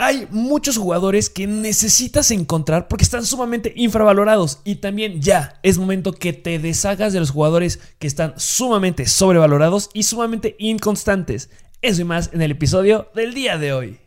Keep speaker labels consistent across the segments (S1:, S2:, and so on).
S1: Hay muchos jugadores que necesitas encontrar porque están sumamente infravalorados y también ya es momento que te deshagas de los jugadores que están sumamente sobrevalorados y sumamente inconstantes. Eso y más en el episodio del día de hoy.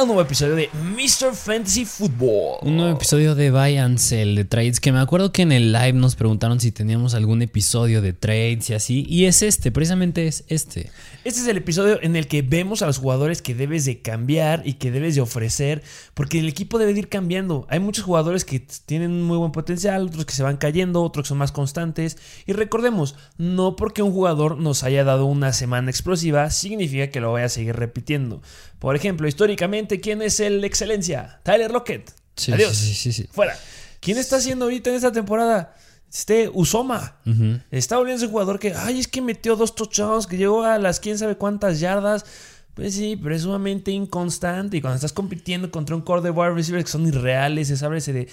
S1: A un nuevo episodio de Mr. Fantasy Football.
S2: Un nuevo episodio de Buy and Sell de trades. Que me acuerdo que en el live nos preguntaron si teníamos algún episodio de trades y así. Y es este, precisamente es este.
S1: Este es el episodio en el que vemos a los jugadores que debes de cambiar y que debes de ofrecer. Porque el equipo debe de ir cambiando. Hay muchos jugadores que tienen muy buen potencial, otros que se van cayendo, otros que son más constantes. Y recordemos, no porque un jugador nos haya dado una semana explosiva, significa que lo vaya a seguir repitiendo. Por ejemplo, históricamente, ¿quién es el excelencia? Tyler Lockett.
S2: Sí,
S1: Adiós.
S2: sí, sí, sí.
S1: Fuera. ¿Quién está haciendo ahorita en esta temporada? Este Usoma. Está volviendo un jugador que, ay, es que metió dos touchdowns, que llegó a las quién sabe cuántas yardas. Pues sí, pero es sumamente inconstante. Y cuando estás compitiendo contra un core de wide receivers que son irreales, es háblese de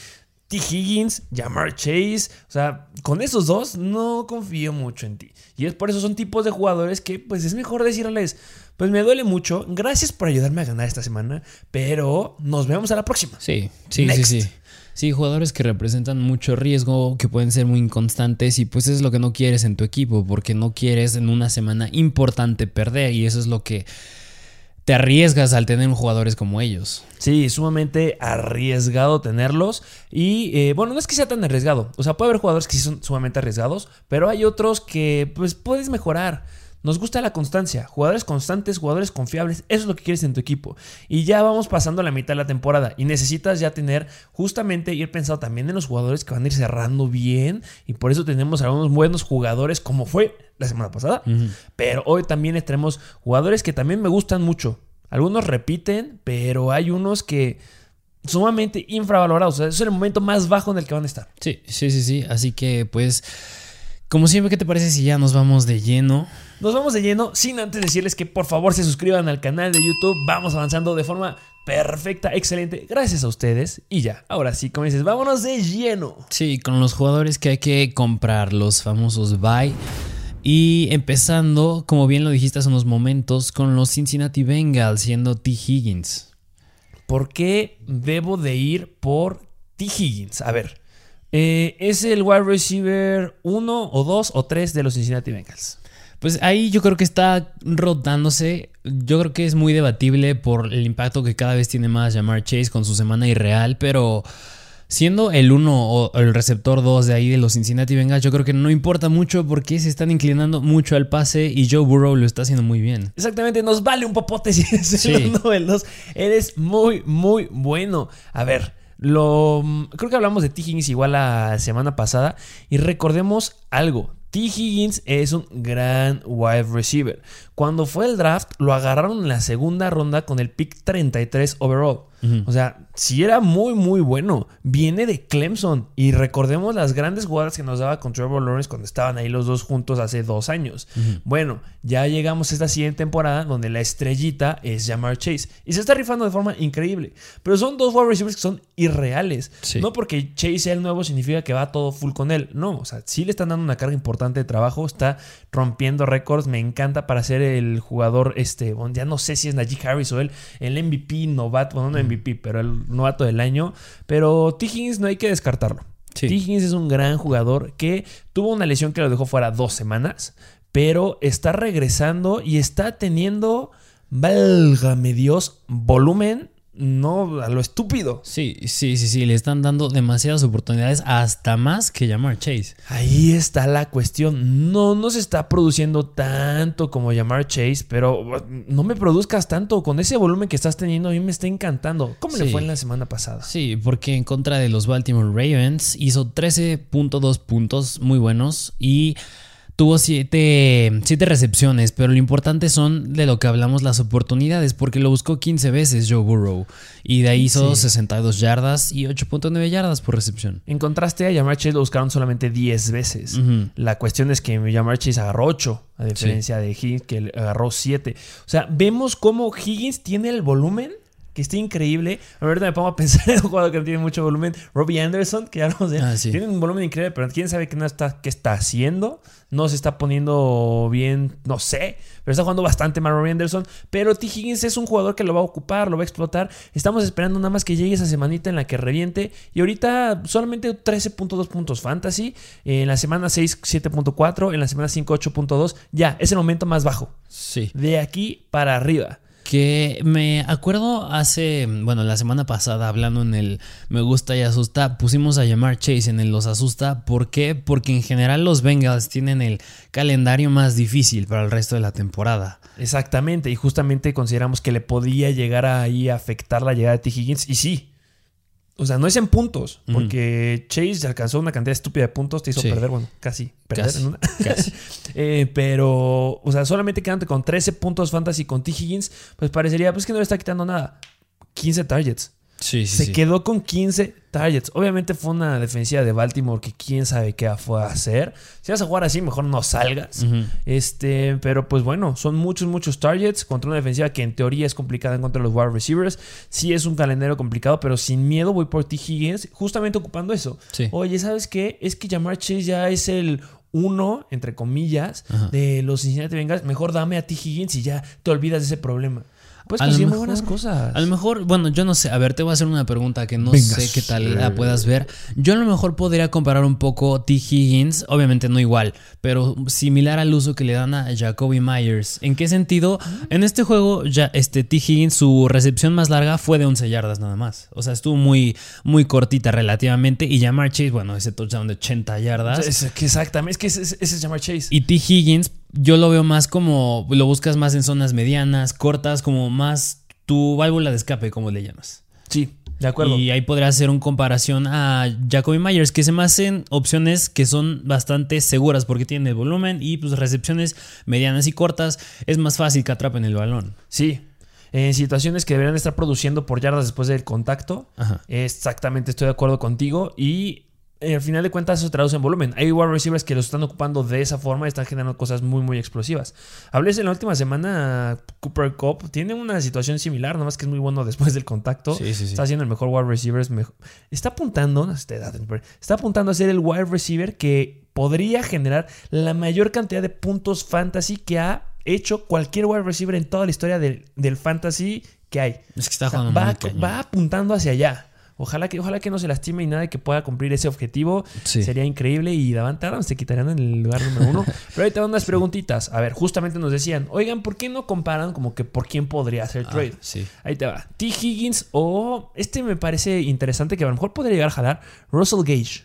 S1: T. Higgins, Jamar Chase. O sea, con esos dos no confío mucho en ti. Y es por eso son tipos de jugadores que, pues es mejor decirles, pues me duele mucho. Gracias por ayudarme a ganar esta semana, pero nos vemos a la próxima.
S2: Sí, sí,
S1: Next.
S2: sí, sí. Sí, jugadores que representan mucho riesgo, que pueden ser muy inconstantes y pues es lo que no quieres en tu equipo, porque no quieres en una semana importante perder y eso es lo que te arriesgas al tener jugadores como ellos.
S1: Sí, sumamente arriesgado tenerlos. Y eh, bueno, no es que sea tan arriesgado. O sea, puede haber jugadores que sí son sumamente arriesgados, pero hay otros que pues puedes mejorar. Nos gusta la constancia, jugadores constantes, jugadores confiables, eso es lo que quieres en tu equipo. Y ya vamos pasando la mitad de la temporada y necesitas ya tener justamente ir pensado también en los jugadores que van a ir cerrando bien y por eso tenemos algunos buenos jugadores como fue la semana pasada. Pero hoy también tenemos jugadores que también me gustan mucho. Algunos repiten, pero hay unos que sumamente infravalorados. O sea, es el momento más bajo en el que van a estar.
S2: Sí, sí, sí, sí. Así que pues, como siempre, ¿qué te parece si ya nos vamos de lleno?
S1: Nos vamos de lleno, sin antes decirles que por favor se suscriban al canal de YouTube. Vamos avanzando de forma perfecta, excelente. Gracias a ustedes. Y ya, ahora sí, como dices, vámonos de lleno.
S2: Sí, con los jugadores que hay que comprar, los famosos buy. Y empezando, como bien lo dijiste hace unos momentos, con los Cincinnati Bengals, siendo T. Higgins.
S1: ¿Por qué debo de ir por T. Higgins? A ver, eh, ¿es el wide receiver 1 o 2 o 3 de los Cincinnati Bengals?
S2: Pues ahí yo creo que está rotándose. Yo creo que es muy debatible por el impacto que cada vez tiene más Jamar Chase con su semana irreal, pero siendo el 1 o el receptor 2 de ahí de los Cincinnati Bengals, yo creo que no importa mucho porque se están inclinando mucho al pase y Joe Burrow lo está haciendo muy bien.
S1: Exactamente, nos vale un popote si es
S2: Sí.
S1: el 1 o el 2. Eres muy, muy bueno. A ver, lo creo que hablamos de T. Higgins igual la semana pasada y recordemos algo. T. Higgins es un gran wide receiver. Cuando fue el draft, lo agarraron en la segunda ronda con el pick 33 overall. O sea, sí era muy, muy bueno. Viene de Clemson. Y recordemos las grandes jugadas que nos daba con Trevor Lawrence cuando estaban ahí los dos juntos hace dos años. Bueno, ya llegamos a esta siguiente temporada donde la estrellita es Jamar Chase. Y se está rifando de forma increíble. Pero son dos wide receivers que son irreales.
S2: Sí.
S1: No porque Chase sea el nuevo significa que va todo full con él. No, o sea, sí le están dando una carga importante de trabajo. Está rompiendo récords. Me encanta para ser el jugador, este, ya no sé si es Najee Harris o él, el MVP novato, bueno, no MVP, pero el novato del año. Pero T. Higgins no hay que descartarlo.
S2: Sí.
S1: T. Higgins es un gran jugador que tuvo una lesión que lo dejó fuera dos semanas, pero está regresando y está teniendo, válgame Dios, volumen, no a lo estúpido.
S2: Sí, sí, sí, sí, le están dando demasiadas oportunidades, hasta más que Jamar Chase.
S1: Ahí está la cuestión. No, no se está produciendo tanto como llamar Chase, pero no me produzcas tanto. Con ese volumen que estás teniendo, a mí me está encantando. ¿Cómo le fue en la semana pasada?
S2: Sí, porque en contra de los Baltimore Ravens hizo 13.2 puntos muy buenos y tuvo siete, siete recepciones, pero lo importante son de lo que hablamos las oportunidades, porque lo buscó 15 veces Joe Burrow y de ahí hizo
S1: Sí.
S2: 62 yardas y 8.9 yardas por recepción.
S1: En contraste, a Jamar Chase lo buscaron solamente 10 veces. La cuestión es que Jamar Chase agarró 8, a diferencia de Higgins, que agarró 7. O sea, vemos cómo Higgins tiene el volumen, que está increíble. Ahorita me pongo a pensar en un jugador que no tiene mucho volumen. Robbie Anderson, que ya no sé,
S2: Ah, sí.
S1: tiene un volumen increíble, pero quién sabe qué, no está, qué está haciendo. No se está poniendo bien, no sé, pero está jugando bastante mal Robbie Anderson. Pero T. Higgins es un jugador que lo va a ocupar, lo va a explotar. Estamos esperando nada más que llegue esa semanita en la que reviente. Y ahorita solamente 13.2 puntos fantasy. En la semana 6, 7.4. En la semana 5, 8.2. Ya, es el momento más bajo.
S2: Sí.
S1: De aquí para arriba.
S2: Que me acuerdo hace, bueno, la semana pasada hablando en el Me gusta y asusta, pusimos a llamar Chase en el Los asusta. ¿Por qué? Porque en general los Bengals tienen el calendario más difícil para el resto de la temporada.
S1: Exactamente. Y justamente consideramos que le podía llegar ahí a afectar la llegada de T. Higgins. Y sí. O sea, no es en puntos. Porque Chase alcanzó una cantidad estúpida de puntos. Te hizo
S2: Sí.
S1: perder. Bueno, casi. Perder
S2: Casi,
S1: en una.
S2: casi.
S1: Eh, pero, o sea, solamente quedándote con 13 puntos fantasy con T. Higgins, pues parecería pues que no le está quitando nada. 15 targets.
S2: Sí, sí,
S1: Se
S2: sí.
S1: quedó con 15 targets. Obviamente fue una defensiva de Baltimore que quién sabe qué fue a hacer. Si vas a jugar así, mejor no salgas. Este, pero pues bueno, son muchos, muchos targets contra una defensiva que en teoría es complicada en contra de los wide receivers. Sí es un calendario complicado, pero sin miedo voy por T. Higgins, justamente ocupando eso. Oye, ¿sabes qué? Es que Jamar Chase ya es el uno, entre comillas,
S2: Ajá.
S1: de los Cincinnati Bengals. Mejor dame a T. Higgins y ya te olvidas de ese problema. Puedes conseguir muy buenas cosas.
S2: A lo mejor, bueno, yo no sé. A ver, te voy a hacer una pregunta que no
S1: Venga,
S2: sé qué tal
S1: sí.
S2: la puedas ver. Yo a lo mejor podría comparar un poco T. Higgins, obviamente no igual, pero similar al uso que le dan a Jacoby Myers. ¿En qué sentido? En este juego, ya este T. Higgins, su recepción más larga fue de 11 yardas nada más. O sea, estuvo muy, muy cortita relativamente. Y Jamar Chase, bueno, ese touchdown de 80 yardas.
S1: Es que exactamente, es que ese, ese es Jamar Chase.
S2: Y T. Higgins, yo lo veo más como lo buscas más en zonas medianas, cortas, como más tu válvula de escape, como le llamas.
S1: sí, de acuerdo.
S2: Y ahí podría hacer una comparación a Jacoby Myers, que se me hacen opciones que son bastante seguras porque tienen el volumen y pues recepciones medianas y cortas. Es más fácil que atrapen el balón.
S1: Sí. En situaciones que deberían estar produciendo por yardas después del contacto.
S2: Ajá.
S1: Exactamente, estoy de acuerdo contigo. Y eh, al final de cuentas eso se traduce en volumen. Hay wide receivers que los están ocupando de esa forma y están generando cosas muy, muy explosivas. Hablé en la última semana, Cooper Cup tiene una situación similar, nada más que es muy bueno después del contacto.
S2: Sí, sí, sí.
S1: Está haciendo el mejor wide receiver. es mejor- Está apuntando, está apuntando a ser el wide receiver que podría generar la mayor cantidad de puntos fantasy que ha hecho cualquier wide receiver en toda la historia del, del fantasy que hay.
S2: Es que está
S1: O sea,
S2: jugando
S1: va,
S2: muy
S1: va apuntando hacia allá. Ojalá que, ojalá que no se lastime y nada y que pueda cumplir ese objetivo.
S2: Sí.
S1: Sería increíble y Davante Adams se quitarían en el lugar número uno. Pero ahorita unas preguntitas. A ver, justamente nos decían, oigan, ¿por qué no comparan como que por quién podría hacer
S2: Ah,
S1: trade?
S2: sí.
S1: Ahí te va. T. Higgins o este me parece interesante que a lo mejor podría llegar a jalar. Russell Gage.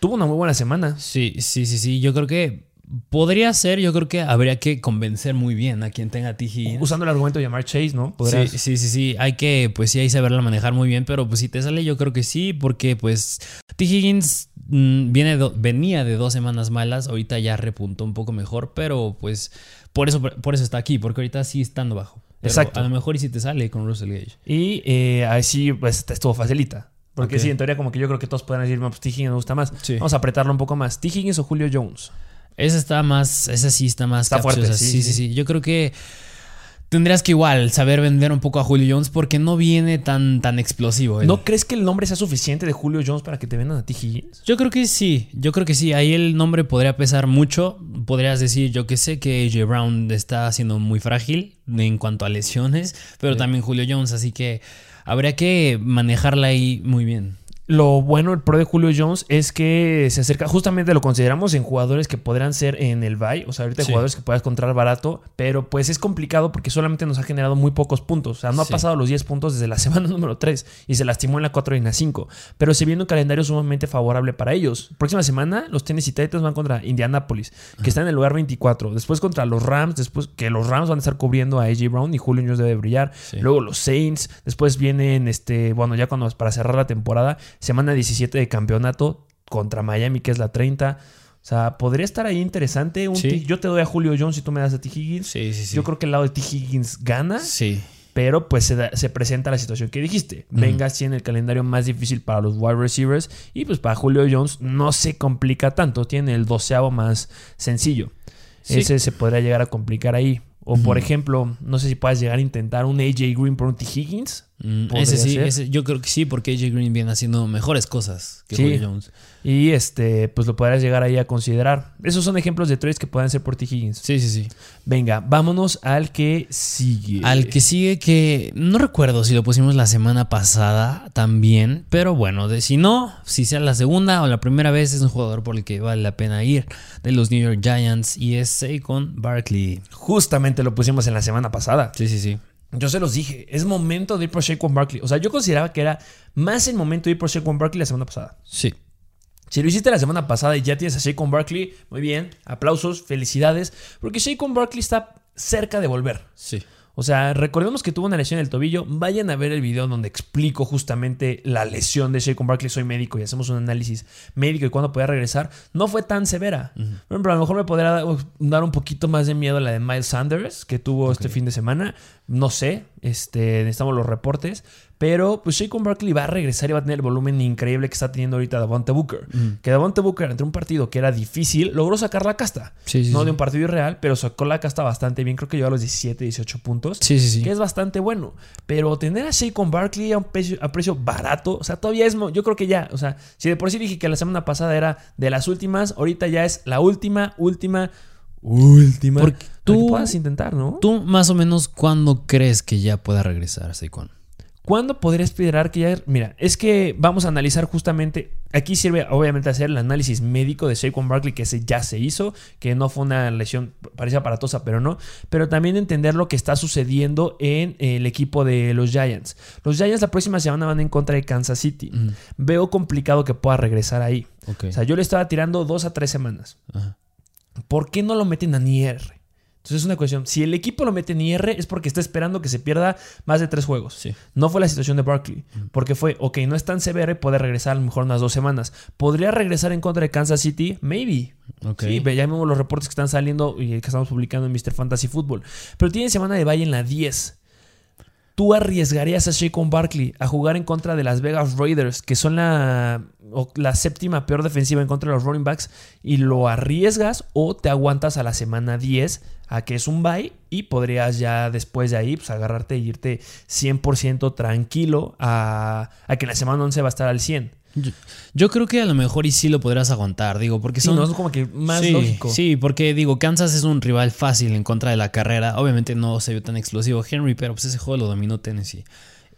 S1: Tuvo una muy buena semana.
S2: Sí, sí, sí, sí. Yo creo que podría ser, yo creo que habría que convencer muy bien a quien tenga T. Higgins.
S1: Usando el argumento de llamar Chase, ¿no? Podrías-
S2: Sí, sí, sí, sí. Hay que, pues sí, hay que saberla manejar muy bien, pero pues si te sale, yo creo que sí, porque pues T. Higgins mm, viene do- venía de dos semanas malas, ahorita ya repuntó un poco mejor, pero pues por eso, por eso está aquí, porque ahorita sí estando bajo. Pero
S1: Exacto.
S2: A lo mejor y si te sale con Russell Gage.
S1: Y eh, ahí sí, pues estuvo facilita. Porque sí, en teoría, como que yo creo que todos podrán decir, "No, pues T. Higgins me gusta más.
S2: Sí.
S1: Vamos a apretarlo un poco más. T. Higgins o Julio Jones.
S2: Esa está más, esa sí está más
S1: Está fuerte,
S2: capciosa.
S1: sí,
S2: sí, sí,
S1: sí.
S2: sí. Yo creo que tendrías que igual saber vender un poco a Julio Jones porque no viene tan, tan explosivo. él.
S1: ¿No crees que el nombre sea suficiente de Julio Jones para que te vendan a T. Higgins?
S2: Yo creo que sí, yo creo que sí. Ahí el nombre podría pesar mucho. Podrías decir, yo que sé que AJ Brown está siendo muy frágil en cuanto a lesiones, pero
S1: Sí.
S2: también Julio Jones, así que habría que manejarla ahí muy bien.
S1: Lo bueno, el pro de Julio Jones es que se acerca, justamente lo consideramos en jugadores que podrán ser en el buy, o sea, ahorita
S2: Sí.
S1: jugadores que puedas encontrar barato, pero pues es complicado porque solamente nos ha generado muy pocos puntos, o sea, no
S2: Sí.
S1: ha pasado los 10 puntos desde la semana número 3 y se lastimó en la 4 y en la 5, pero se viene un calendario sumamente favorable para ellos. Próxima semana los Tennessee Titans van contra Indianapolis, que está en el lugar 24, después contra los Rams, después que los Rams van a estar cubriendo a AJ Brown y Julio Jones debe brillar,
S2: Sí.
S1: luego los Saints, después vienen este, bueno, ya cuando para cerrar la temporada, semana 17 de campeonato contra Miami, que es la 30. O sea, podría estar ahí interesante. Un
S2: Sí.
S1: Yo te doy a Julio Jones y tú me das a T. Higgins.
S2: Sí, sí, sí.
S1: Yo creo que el lado de T. Higgins gana,
S2: Sí.
S1: pero pues se, da- se presenta la situación que dijiste. Venga así en el calendario más difícil para los wide receivers y pues para Julio Jones no se complica tanto. Tiene el doceavo más sencillo.
S2: Sí.
S1: Ese se podría llegar a complicar ahí. O por ejemplo, no sé si puedas llegar a intentar un AJ Green por un T. Higgins.
S2: Mm, ese sí, ese- yo creo que sí, porque AJ Green viene haciendo mejores cosas que
S1: Sí.
S2: Julio Jones.
S1: Y este, pues lo podrás llegar ahí a considerar. Esos son ejemplos de trades que pueden ser por T. Higgins.
S2: Sí, sí, sí.
S1: Venga, vámonos al que sigue.
S2: Al que sigue que no recuerdo si lo pusimos la semana pasada también, pero bueno, de, si no, si sea la segunda o la primera vez es un jugador por el que vale la pena ir de los New York Giants y es Saquon Barkley.
S1: Justamente lo pusimos en la semana pasada.
S2: Sí, sí, sí.
S1: Yo se los dije, es momento de ir por Shaquan Barkley. O sea, yo consideraba que era más el momento de ir por Shaquan Barkley la semana pasada.
S2: Sí.
S1: Si lo hiciste la semana pasada y ya tienes a Shaquan Barkley, muy bien, aplausos, felicidades, porque Shaquan Barkley está cerca de volver.
S2: Sí.
S1: O sea, recordemos que tuvo una lesión en el tobillo. Vayan a ver el video donde explico justamente la lesión de Shaquan Barkley. Soy médico y hacemos un análisis médico y cuándo podía regresar. No fue tan severa. Por ejemplo, a lo mejor me podría dar- un poquito más de miedo la de Miles Sanders que tuvo este fin de semana. No sé, este, necesitamos los reportes. Pero pues Shaquan Barkley va a regresar y va a tener el volumen increíble que está teniendo ahorita Davante Booker. Que Davante Booker, entre un partido que era difícil, logró sacar la casta.
S2: Sí, sí,
S1: no
S2: sí.
S1: de un partido irreal, pero sacó la casta bastante bien. Creo que llegó a los 17, 18 puntos
S2: Sí, sí, sí.
S1: que es bastante bueno. Pero tener a Shaquon Barkley a un precio, a precio barato, o sea, todavía es. Yo creo que ya, o sea, si de por sí dije que la semana pasada era de las últimas, ahorita ya es la última, última, última.
S2: Porque tú-
S1: puedas intentar, ¿no?
S2: ¿Tú más o menos cuándo crees que ya pueda regresar Saquon?
S1: ¿Cuándo podrías esperar que ya.? Mira, es que vamos a analizar justamente. Aquí sirve, obviamente, hacer el análisis médico de Saquon Barkley, que se, ya se hizo, que no fue una lesión, parecía aparatosa, pero no. Pero también entender lo que está sucediendo en el equipo de los Giants. Los Giants la próxima semana van en contra de Kansas City. Veo complicado que pueda regresar ahí. O sea, yo le estaba tirando dos a tres semanas.
S2: Ajá.
S1: ¿Por qué no lo meten a IR? Entonces es una cuestión. Si el equipo lo mete en IR es porque está esperando que se pierda más de tres juegos.
S2: Sí.
S1: No fue la situación de Barkley. Porque fue, ok, no es tan severo y puede regresar a lo mejor unas dos semanas. ¿Podría regresar en contra de Kansas City? Maybe. Sí, ya vemos los reportes que están saliendo y que estamos publicando en Mr. Fantasy Football. Pero tiene semana de bye en la 10. ¿Tú arriesgarías a Shaquon Barkley a jugar en contra de las Vegas Raiders, que son la, o la séptima peor defensiva en contra de los running backs, y lo arriesgas o te aguantas a la semana 10 a que es un bye y podrías ya después de ahí pues, agarrarte e irte 100% tranquilo a, a que la semana 11 va a estar al 100?
S2: Yo, yo creo que a lo mejor y sí lo podrás aguantar, digo, porque
S1: Sí,
S2: son...
S1: no es como que más
S2: sí,
S1: lógico.
S2: Sí, porque digo, Kansas es un rival fácil en contra de la carrera. Obviamente no se vio tan explosivo Henry, pero pues ese juego lo dominó Tennessee.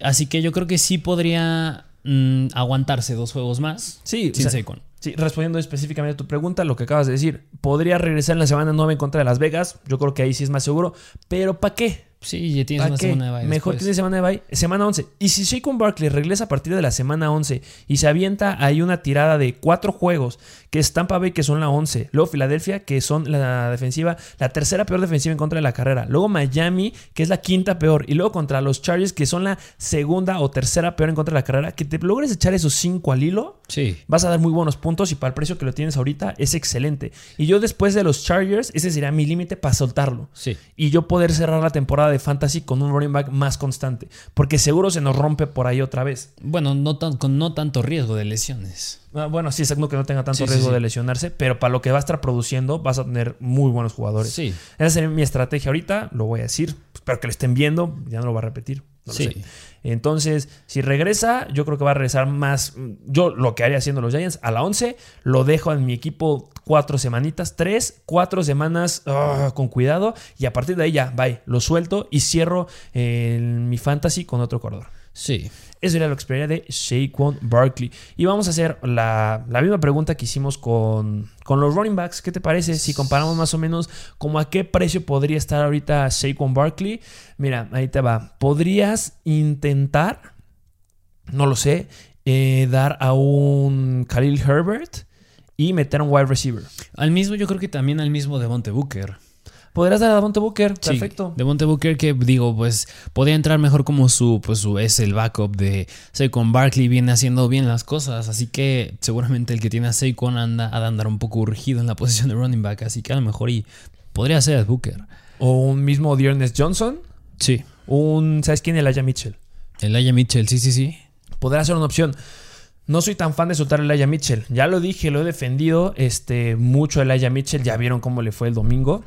S2: Así que yo creo que sí podría mm, aguantarse dos juegos más
S1: Sí, o
S2: sin
S1: sea,
S2: Saquon.
S1: Sí, respondiendo específicamente a tu pregunta, lo que acabas de decir, podría regresar en la semana 9 en contra de Las Vegas. Yo creo que ahí sí es más seguro. Pero ¿para qué?
S2: Sí, ya tienes
S1: ¿Para
S2: una
S1: qué?
S2: semana de bye
S1: Mejor
S2: después.
S1: tiene semana de bye. Semana 11. Y si Shaquon Barkley regresa a partir de la semana 11 y se avienta ahí una tirada de cuatro juegos, que es Tampa Bay, que son la 11. Luego Filadelfia, que son la defensiva, la tercera peor defensiva en contra de la carrera. Luego Miami, que es la quinta peor. Y luego contra los Chargers, que son la segunda o tercera peor en contra de la carrera. Que te logres echar esos cinco al hilo.
S2: Sí.
S1: Vas a dar muy buenos puntos y para el precio que lo tienes ahorita es excelente. Y yo después de los Chargers, ese sería mi límite para soltarlo.
S2: Sí.
S1: Y yo poder cerrar la temporada de Fantasy con un running back más constante. Porque seguro se nos rompe por ahí otra vez.
S2: Bueno, no tan, con no tanto riesgo de lesiones.
S1: Ah, Bueno, sí, exacto que no tenga tanto
S2: Sí,
S1: riesgo
S2: sí.
S1: de lesionarse, pero para lo que va a estar produciendo vas a tener muy buenos jugadores.
S2: Sí.
S1: Esa sería mi estrategia ahorita, lo voy a decir, espero que lo estén viendo, ya no lo voy a repetir. no lo
S2: Sí.
S1: sé. Entonces, si regresa, yo creo que va a regresar más. Yo lo que haría haciendo los Giants a la 11, lo dejo en mi equipo cuatro semanitas, tres, cuatro semanas ah, con cuidado, y a partir de ahí ya, bye, lo suelto y cierro eh, mi fantasy con otro corredor.
S2: Sí.
S1: Eso era la experiencia de Shaquan Barkley. Y vamos a hacer la, la misma pregunta que hicimos con, con los running backs. ¿Qué te parece si comparamos más o menos como a qué precio podría estar ahorita Shaquan Barkley? Mira, ahí te va. ¿Podrías intentar, no lo sé, eh, dar a un Khalil Herbert y meter a un wide receiver?
S2: Al mismo, yo creo que también al mismo Devonte Booker.
S1: Podrías dar a Devonte Booker,
S2: Sí,
S1: perfecto.
S2: Devonte Booker que digo, pues podría entrar mejor como su, pues su es el backup de Saquon Barkley, viene haciendo bien las cosas, así que seguramente el que tiene a Saquon anda a andar un poco urgido en la posición de running back, así que a lo mejor y podría ser Booker.
S1: O un mismo Dearness Johnson,
S2: Sí.
S1: un, ¿sabes quién? Elijah Mitchell.
S2: Elijah Mitchell, sí, sí, sí.
S1: Podrá ser una opción. No soy tan fan de soltar a Elijah Mitchell. Ya lo dije, lo he defendido este, mucho a Elijah Mitchell. Ya vieron cómo le fue el domingo.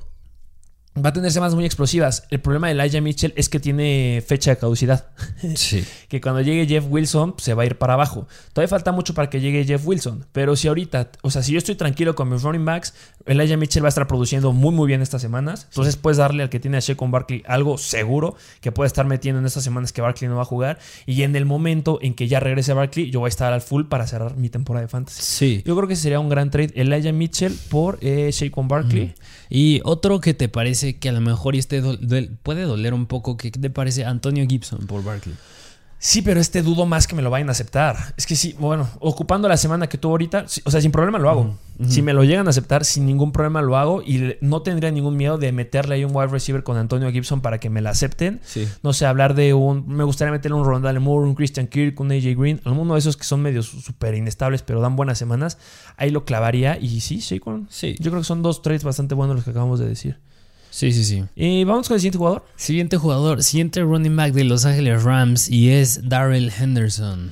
S1: Va a tener semanas muy explosivas. El problema de Elijah Mitchell es que tiene fecha de caducidad.
S2: Sí.
S1: que cuando llegue Jeff Wilson pues, se va a ir para abajo. Todavía falta mucho para que llegue Jeff Wilson, pero si ahorita, o sea, si yo estoy tranquilo con mis running backs, Elijah Mitchell va a estar produciendo muy muy bien estas semanas. Entonces puedes darle al que tiene a Shea Barkley algo seguro que puede estar metiendo en estas semanas que Barkley no va a jugar y en el momento en que ya regrese Barkley, yo voy a estar al full para cerrar mi temporada de fantasy.
S2: Sí.
S1: Yo creo que sería un gran trade Elijah Mitchell por eh, Barkley.
S2: Y otro que te parece que a lo mejor este do- puede doler un poco, que ¿qué te parece Antonio Gibson por Barkley?
S1: Sí, pero este dudo más que me lo vayan a aceptar. Es que sí, bueno, ocupando la semana que tuvo ahorita, o sea, sin problema lo hago. Si me lo llegan a aceptar, sin ningún problema lo hago y no tendría ningún miedo de meterle ahí un wide receiver con Antonio Gibson para que me la acepten.
S2: Sí.
S1: No sé, hablar de un. Me gustaría meterle un Rondale Moore, un Christian Kirk, un AJ Green, alguno de esos que son medios súper inestables, pero dan buenas semanas. Ahí lo clavaría y sí, sí, con-
S2: Sí.
S1: Yo creo que son dos trades bastante buenos los que acabamos de decir.
S2: Sí, sí, sí.
S1: Y vamos con el siguiente jugador.
S2: Siguiente jugador, siguiente running back de Los Ángeles Rams y es Darrell Henderson.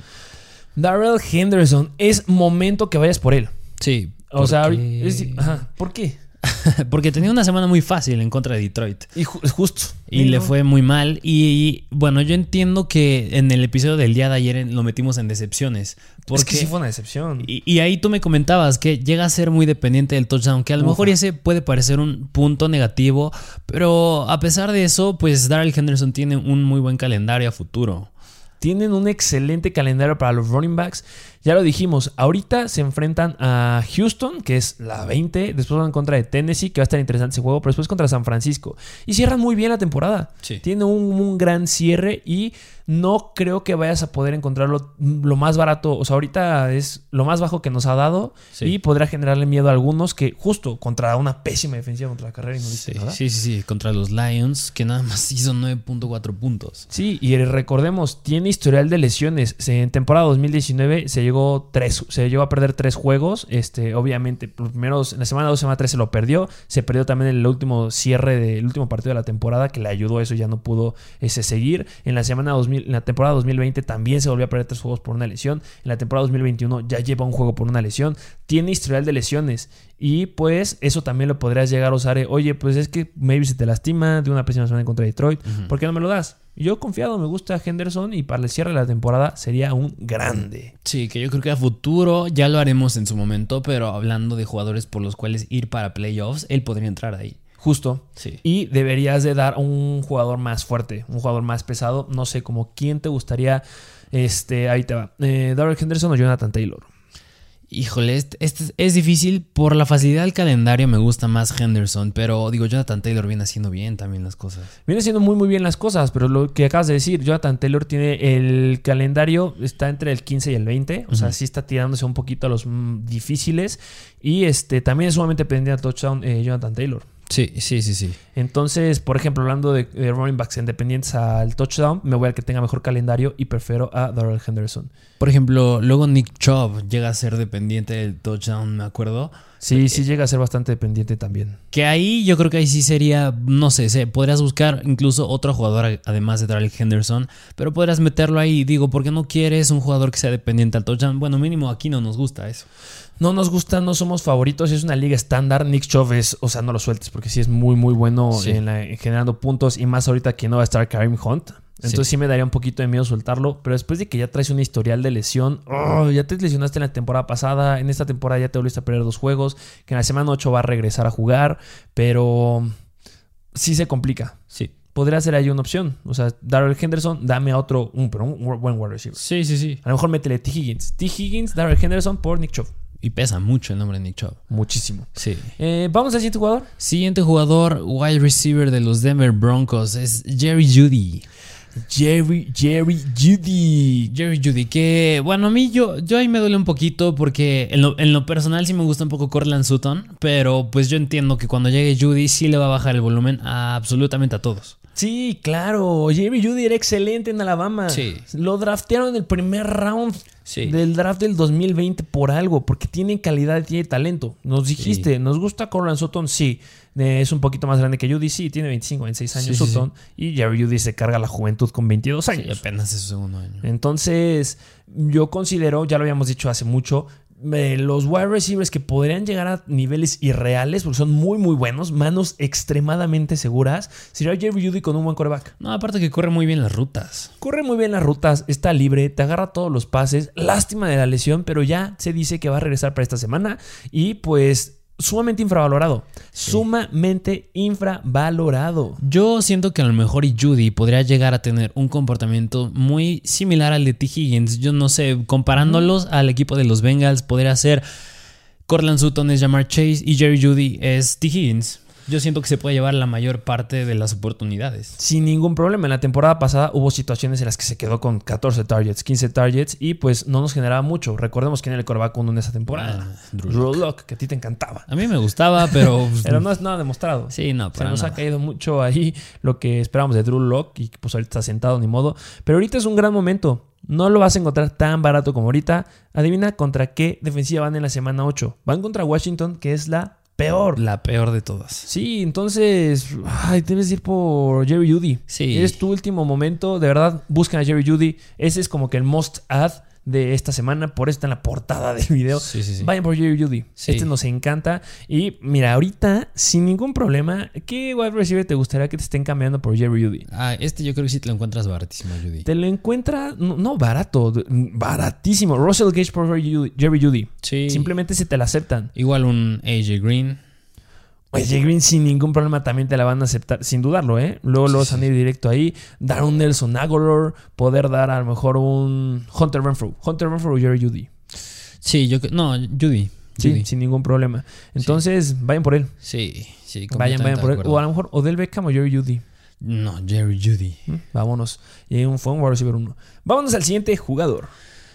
S1: Darrell Henderson. Es momento que vayas por él.
S2: Sí.
S1: O sea, es- ajá, ¿por qué?
S2: porque tenía una semana muy fácil en contra de Detroit.
S1: Y ju- justo.
S2: Y le fue muy mal. Y, y, bueno, yo entiendo que en el episodio del día de ayer lo metimos en decepciones. Porque,
S1: Es que sí fue una decepción.
S2: y, y ahí tú me comentabas que llega a ser muy dependiente del touchdown, que a lo
S1: Ufa.
S2: mejor ese puede parecer un punto negativo, pero a pesar de eso, pues Darrell Henderson tiene un muy buen calendario a futuro.
S1: Tienen un excelente calendario para los running backs. Ya lo dijimos, ahorita se enfrentan a Houston, que es la 20. Después van contra de Tennessee, que va a estar interesante ese juego. Pero después contra San Francisco. Y cierran muy bien la temporada.
S2: Sí.
S1: Tiene un, un gran cierre y no creo que vayas a poder encontrarlo lo más barato. O sea, ahorita es lo más bajo que nos ha dado.
S2: Sí.
S1: Y podrá generarle miedo a algunos que justo contra una pésima defensiva contra la carrera y no
S2: Sí,
S1: nada.
S2: sí, sí, sí, contra los Lions, que nada más hizo 9.4 puntos.
S1: Sí, y recordemos, tiene historial de lesiones. En temporada 2019 se llegó, tres, se llegó a perder tres juegos. Este, obviamente, los primeros, en la semana 2, semana 3 se lo perdió. Se perdió también el último cierre del último partido de la temporada, que le ayudó a eso, ya no pudo ese, seguir. En la semana 2000, en la temporada 2020 también se volvió a perder tres juegos por una lesión. En la temporada 2021 ya lleva un juego por una lesión. Tiene historial de lesiones. Y pues eso también lo podrías llegar a usar. eh, Oye, pues es que maybe se te lastima de una pésima semana contra Detroit. ¿Por qué no me lo das? Yo confiado, me gusta Henderson y para el cierre de la temporada sería un grande.
S2: Sí, que yo creo que a futuro ya lo haremos en su momento, pero hablando de jugadores por los cuales ir para playoffs, él podría entrar ahí.
S1: Justo.
S2: Sí.
S1: Y deberías de dar un jugador más fuerte, un jugador más pesado. No sé, como quién te gustaría. Este, ahí te va. Eh, Darrell Henderson o Jonathan Taylor.
S2: Híjole, este, este es- es difícil. Por la facilidad del calendario me gusta más Henderson, pero digo, Jonathan Taylor viene haciendo bien también las cosas.
S1: Viene haciendo muy muy bien las cosas, pero lo que acabas de decir, Jonathan Taylor tiene el calendario, está entre el 15 y el 20, o sea, sí está tirándose un poquito a los mm, difíciles y este también es sumamente pendiente al touchdown eh, Jonathan Taylor.
S2: Sí, sí, sí, sí.
S1: Entonces, por ejemplo, hablando de, de running backs independientes al touchdown, me voy al que tenga mejor calendario y prefiero a Darrell Henderson.
S2: Por ejemplo, luego Nick Chubb llega a ser dependiente del touchdown, me acuerdo.
S1: Sí, sí llega a ser bastante dependiente también.
S2: Que ahí yo creo que ahí sí sería, no sé, se- podrías buscar incluso otro jugador además de Darrell Henderson, pero podrías meterlo ahí. Digo, ¿por qué no quieres un jugador que sea dependiente al touchdown? Bueno, mínimo aquí no nos gusta eso.
S1: No nos gusta, no somos favoritos, es una liga estándar. Nick Chubb es, o sea, no lo sueltes porque sí es muy, muy bueno
S2: Sí.
S1: en, la- en generando puntos y más ahorita que no va a estar Karim Hunt. Entonces sí. me daría un poquito de miedo soltarlo, pero después de que ya traes un historial de lesión, oh, ya te lesionaste en la temporada pasada, en esta temporada ya te volviste a perder dos juegos, que en la semana 8 va a regresar a jugar, pero sí se complica.
S2: Sí.
S1: Podría ser ahí una opción. O sea, Darrell Henderson, dame a otro, un, pero un buen wide receiver.
S2: Sí, sí, sí.
S1: A lo mejor métele T. Higgins. T. Higgins, Darrell Henderson por Nick Chubb.
S2: Y pesa mucho el nombre de Nick Chubb.
S1: Muchísimo.
S2: Sí.
S1: Eh, Vamos al siguiente jugador.
S2: Siguiente jugador, wide receiver de los Denver Broncos, es Jerry Judy.
S1: Jerry, Jerry Judy.
S2: Jerry Judy, que bueno, a mí yo, yo ahí me duele un poquito porque en lo, en lo personal sí me gusta un poco Cortland Sutton, pero pues yo entiendo que cuando llegue Judy sí le va a bajar el volumen a absolutamente a todos.
S1: Sí, claro. Jerry Judy era excelente en Alabama.
S2: Sí.
S1: Lo draftearon en el primer round
S2: Sí.
S1: del draft del 2020 por algo, porque tiene calidad y tiene talento. Nos dijiste, ¿nos gusta Corland Sutton? Sí. Eh, es un poquito más grande que Judy, sí, tiene 25, 26 años
S2: Sí,
S1: Sutton. Y Jerry Judy se carga la juventud con 22
S2: Sí,
S1: años.
S2: apenas es su segundo año.
S1: Entonces, yo considero, ya lo habíamos dicho hace mucho, eh, los wide receivers que podrían llegar a niveles irreales, porque son muy, muy buenos, manos extremadamente seguras, sería Jerry Judy con un buen coreback.
S2: No, aparte que corre muy bien las rutas.
S1: Corre muy bien las rutas, está libre, te agarra todos los pases. Lástima de la lesión, pero ya se dice que va a regresar para esta semana. Y pues, sumamente infravalorado. Sumamente infravalorado.
S2: Yo siento que a lo mejor y Judy podría llegar a tener un comportamiento muy similar al de T. Higgins. Yo no sé, comparándolos al equipo de los Bengals, podría ser Cortland Sutton es Jamar Chase y Jerry Judy es T. Higgins. Yo siento que se puede llevar la mayor parte de las oportunidades.
S1: Sin ningún problema. En la temporada pasada hubo situaciones en las que se quedó con 14 targets, 15 targets y pues no nos generaba mucho. Recordemos quién era el coreback uno en esa temporada.
S2: Ah, Drew
S1: Drew Lock, que a ti te encantaba.
S2: A mí me gustaba, pero...
S1: Pero no es nada demostrado.
S2: Sí, no,
S1: Se
S2: para
S1: nos
S2: nada.
S1: ha caído mucho ahí lo que esperábamos de Drew Lock y pues ahorita está sentado ni modo. Pero ahorita es un gran momento. No lo vas a encontrar tan barato como ahorita. Adivina contra qué defensiva van en la semana 8. Van contra Washington, que es la peor.
S2: La peor de todas.
S1: Sí, entonces ay, debes ir por Jerry Judy.
S2: Sí.
S1: Es tu último momento. De verdad, buscan a Jerry Judy. Ese es como que el must add de esta semana. Por eso está en la portada del video.
S2: Sí, sí, sí.
S1: Vayan por Jerry Judy. Este nos encanta. Y mira, ahorita, sin ningún problema, ¿qué wide receiver te gustaría que te estén cambiando por Jerry Judy?
S2: Ah, este yo creo que sí te lo encuentras baratísimo, Judy.
S1: Te lo encuentra, no, no barato, baratísimo. Russell Gage por Jerry Judy. Jerry Judy.
S2: Sí.
S1: Simplemente se te la aceptan.
S2: Igual un AJ Green.
S1: Oye, Green sin ningún problema también te la van a aceptar, sin dudarlo, ¿eh? Luego, luego
S2: Sí,
S1: a ir directo ahí, dar un Nelson Aguilar, poder dar a lo mejor un Hunter Renfrew. Hunter Renfrew o Jerry Judy.
S2: Sí, yo No, Judy.
S1: Sí,
S2: Judy.
S1: sin ningún problema. Entonces, vayan por él.
S2: Sí, sí.
S1: Vayan, vayan por él. O a lo mejor Odell Beckham o Jerry Judy.
S2: No, Jerry Judy.
S1: ¿Mm? Vámonos. Y hay un fue un wide receiver uno. Vámonos al siguiente jugador.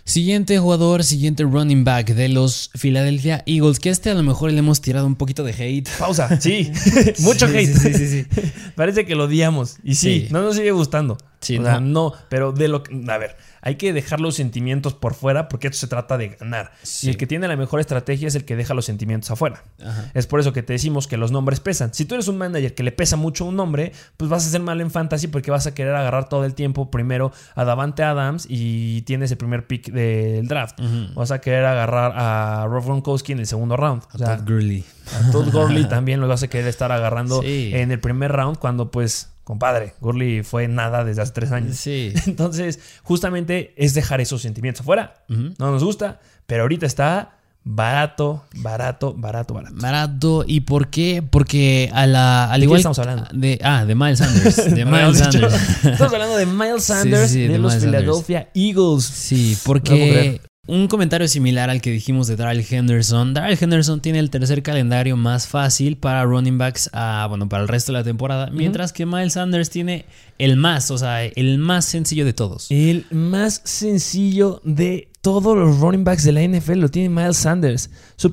S2: Siguiente jugador, siguiente running back de los Philadelphia Eagles, que a este a lo mejor le hemos tirado un poquito de hate.
S1: Pausa. Sí. Mucho
S2: Sí,
S1: hate.
S2: sí, sí, sí.
S1: Parece que lo odiamos. Y sí,
S2: Sí.
S1: no nos sigue gustando.
S2: Sí,
S1: o sea,
S2: no.
S1: no, pero de lo que. A ver, hay que dejar los sentimientos por fuera porque esto se trata de ganar.
S2: Sí.
S1: Y el que tiene la mejor estrategia es el que deja los sentimientos afuera.
S2: Ajá.
S1: Es por eso que te decimos que los nombres pesan. Si tú eres un manager que le pesa mucho un nombre, pues vas a ser mal en fantasy porque vas a querer agarrar todo el tiempo primero a Davante Adams y tienes el primer pick del draft. Vas a querer agarrar a Rob Gronkowski en el segundo round.
S2: A
S1: O sea,
S2: Todd Gurley.
S1: a Todd Gurley también lo vas a querer estar agarrando
S2: Sí.
S1: en el primer round cuando pues, compadre, Gurley fue nada desde hace tres años.
S2: Sí.
S1: Entonces, justamente es dejar esos sentimientos afuera. No nos gusta, pero ahorita está barato, barato, barato, barato.
S2: Barato. ¿Y por qué? Porque a la, al
S1: ¿De qué
S2: igual
S1: estamos hablando?
S2: De, ah, de Miles Sanders. De Miles. Sanders.
S1: Estamos hablando de Miles Sanders
S2: sí,
S1: de,
S2: de
S1: los
S2: Sanders.
S1: Philadelphia Eagles.
S2: Sí, porque. Un comentario similar al que dijimos de Darrell Henderson. Darrell Henderson tiene el tercer calendario más fácil para running backs, ah, bueno, para el resto de la temporada, mientras que Miles Sanders tiene el más, o sea, el más sencillo de todos.
S1: El más sencillo de todos los running backs de la NFL lo tiene Miles Sanders. Su,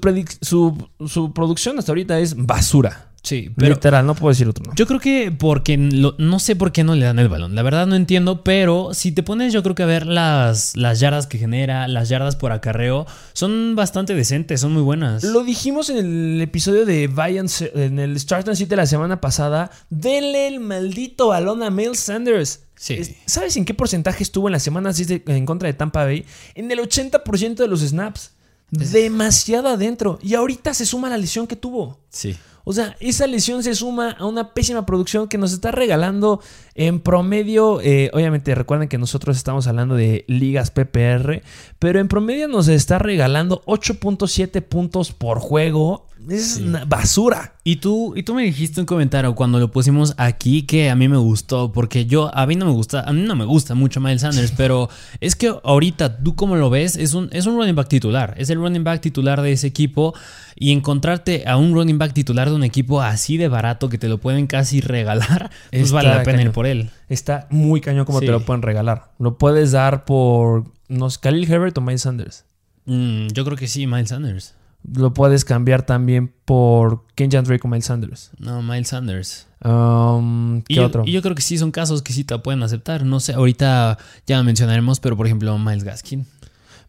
S1: su producción hasta ahorita es basura.
S2: Sí, pero
S1: Literal, no puedo decir otro
S2: yo creo que porque lo- no sé por qué no le dan el balón. La verdad no entiendo, pero si te pones yo creo que a ver las, las yardas que genera, las yardas por acarreo, son bastante decentes, son muy buenas.
S1: Lo dijimos en el episodio de Vayan, en el Start and de la semana pasada. Denle el maldito balón a Miles Sanders.
S2: Sí.
S1: Es- ¿Sabes en qué porcentaje estuvo en la semana 6 de- en contra de Tampa Bay? En el 80% de los snaps. Demasiado adentro. Y ahorita se suma la lesión que tuvo.
S2: Sí.
S1: O sea, esa lesión se suma a una pésima producción que nos está regalando en promedio. eh, obviamente, recuerden que nosotros estamos hablando de ligas PPR, pero en promedio nos está regalando 8.7 puntos por juego. Es una basura.
S2: Y tú, y tú me dijiste un comentario cuando lo pusimos aquí que a mí me gustó, porque yo, a mí no me gusta, a mí no me gusta mucho Miles Sanders, pero es que ahorita tú como lo ves, es un, es un running back titular, es el running back titular de ese equipo y encontrarte a un running back titular de un equipo así de barato que te lo pueden casi regalar, pues
S1: Está
S2: vale la pena ir
S1: cañón.
S2: por por él.
S1: Está muy cañón como
S2: Sí.
S1: te lo pueden regalar. Lo puedes dar por, no Khalil Herbert o Miles Sanders.
S2: Mm, yo creo que sí, Miles Sanders.
S1: Lo puedes cambiar también por Kenjan Drake o Miles Sanders.
S2: No, Miles Sanders.
S1: Um, ¿Qué
S2: Y yo,
S1: otro?
S2: y yo creo que sí son casos que sí te pueden aceptar. No sé, ahorita ya mencionaremos, pero por ejemplo, Miles Gaskin.